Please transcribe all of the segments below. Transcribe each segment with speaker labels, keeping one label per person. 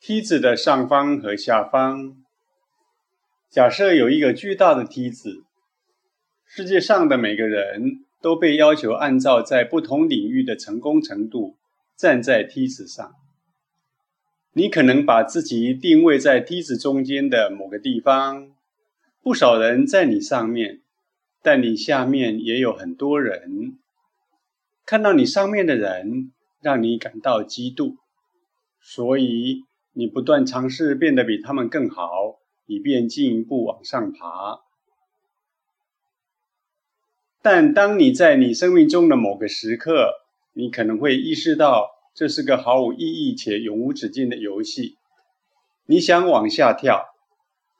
Speaker 1: 梯子的上方和下方，假设有一个巨大的梯子，世界上的每个人都被要求按照在不同领域的成功程度站在梯子上。你可能把自己定位在梯子中间的某个地方，不少人在你上面，但你下面也有很多人。看到你上面的人，让你感到嫉妒，所以。你不断尝试变得比他们更好，以便进一步往上爬。但当你在你生命中的某个时刻，你可能会意识到这是个毫无意义且永无止境的游戏。你想往下跳，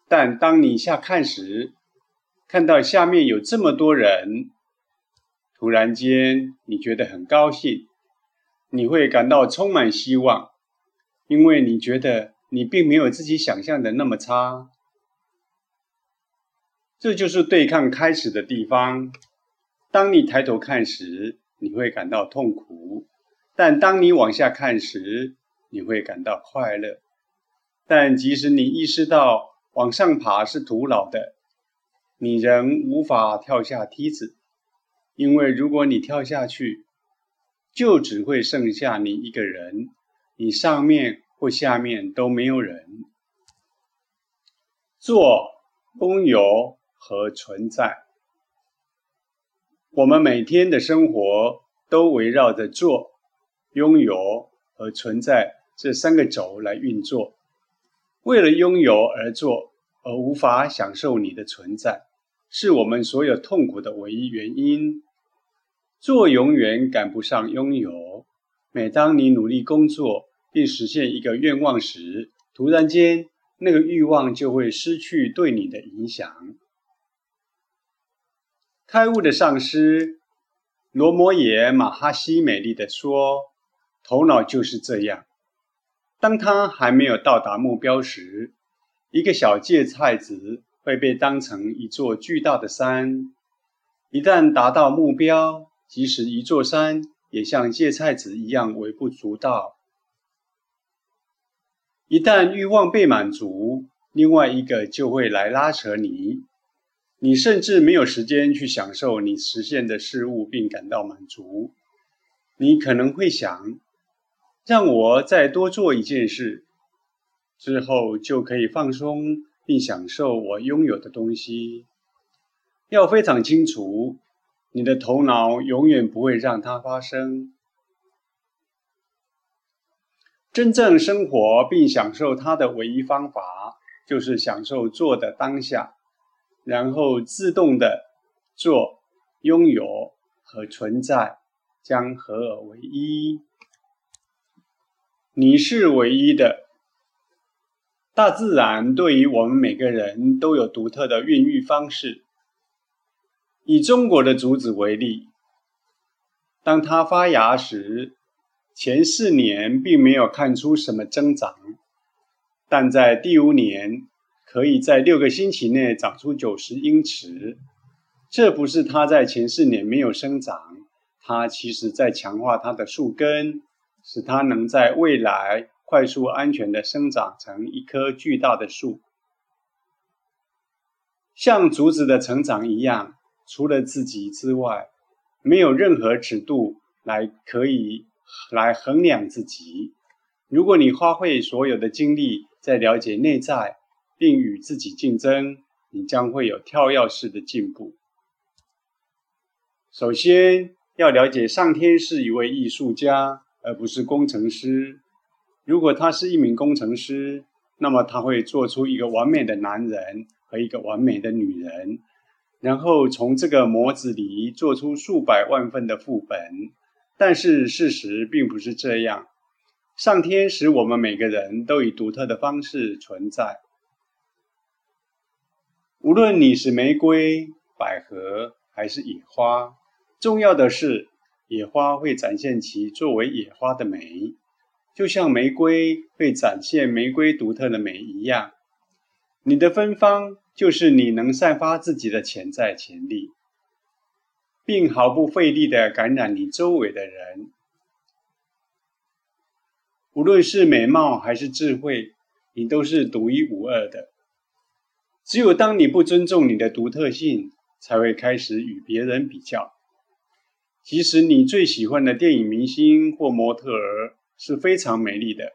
Speaker 1: 但当你下看时，看到下面有这么多人，突然间你觉得很高兴，你会感到充满希望。因为你觉得你并没有自己想象的那么差，这就是对抗开始的地方。当你抬头看时，你会感到痛苦；但当你往下看时，你会感到快乐。但即使你意识到往上爬是徒劳的，你仍无法跳下梯子，因为如果你跳下去，就只会剩下你一个人。你上面或下面都没有人。做、拥有和存在，我们每天的生活都围绕着做、拥有和存在这三个轴来运作。为了拥有而做，而无法享受你的存在，是我们所有痛苦的唯一原因。做永远赶不上拥有。每当你努力工作，并实现一个愿望时，突然间，那个欲望就会失去对你的影响。开悟的上师罗摩耶马哈西美丽地说：“头脑就是这样，当他还没有到达目标时，一个小芥菜籽会被当成一座巨大的山；一旦达到目标，即使一座山也像芥菜籽一样微不足道。”一旦欲望被满足，另外一个就会来拉扯你，你甚至没有时间去享受你实现的事物并感到满足。你可能会想，让我再多做一件事，之后就可以放松并享受我拥有的东西。要非常清楚，你的头脑永远不会让它发生。真正生活并享受它的唯一方法，就是享受做的当下，然后自动的做、拥有和存在将合而为一。你是唯一的。大自然对于我们每个人都有独特的孕育方式。以中国的竹子为例，当它发芽时。前四年并没有看出什么增长，但在第五年可以在六个星期内长出九十英尺。这不是它在前四年没有生长，它其实在强化它的树根，使它能在未来快速安全的生长成一棵巨大的树。像竹子的成长一样，除了自己之外，没有任何尺度来可以。来衡量自己。如果你花费所有的精力在了解内在，并与自己竞争，你将会有跳跃式的进步。首先要了解，上天是一位艺术家，而不是工程师。如果他是一名工程师，那么他会做出一个完美的男人和一个完美的女人，然后从这个模子里做出数百万份的副本。但是事实并不是这样，上天使我们每个人都以独特的方式存在。无论你是玫瑰、百合还是野花，重要的是野花会展现其作为野花的美，就像玫瑰会展现玫瑰独特的美一样。你的芬芳就是你能散发自己的潜在潜力。并毫不费力地感染你周围的人。无论是美貌还是智慧，你都是独一无二的。只有当你不尊重你的独特性，才会开始与别人比较。即使你最喜欢的电影明星或模特儿是非常美丽的，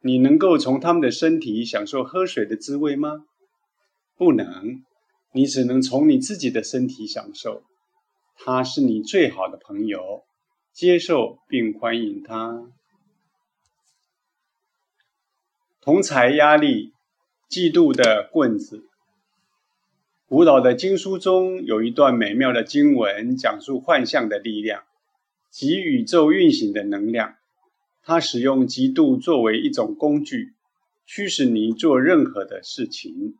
Speaker 1: 你能够从他们的身体享受喝水的滋味吗？不能，你只能从你自己的身体享受。他是你最好的朋友，接受并欢迎他。同才压力，嫉妒的棍子。古老的经书中有一段美妙的经文，讲述幻象的力量及宇宙运行的能量。它使用嫉妒作为一种工具，驱使你做任何的事情。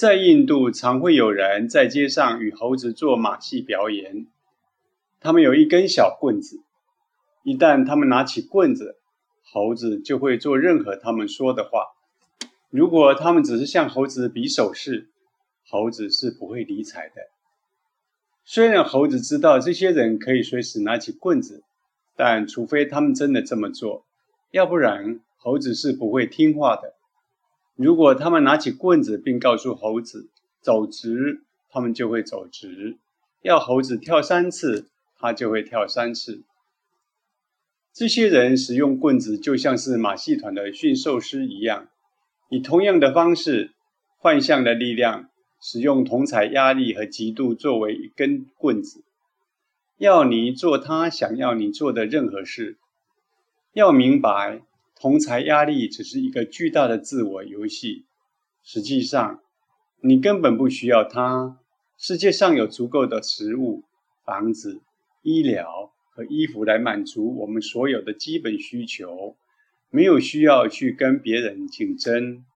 Speaker 1: 在印度，常会有人在街上与猴子做马戏表演。他们有一根小棍子，一旦他们拿起棍子，猴子就会做任何他们说的话。如果他们只是向猴子比手势，猴子是不会理睬的。虽然猴子知道这些人可以随时拿起棍子，但除非他们真的这么做，要不然猴子是不会听话的。如果他们拿起棍子，并告诉猴子走直，他们就会走直；要猴子跳三次，他就会跳三次。这些人使用棍子，就像是马戏团的驯兽师一样，以同样的方式，幻象的力量，使用同彩压力和极度作为一根棍子，要你做他想要你做的任何事。要明白。同财压力只是一个巨大的自我游戏，实际上，你根本不需要它。世界上有足够的食物、房子、医疗和衣服来满足我们所有的基本需求，没有需要去跟别人竞争。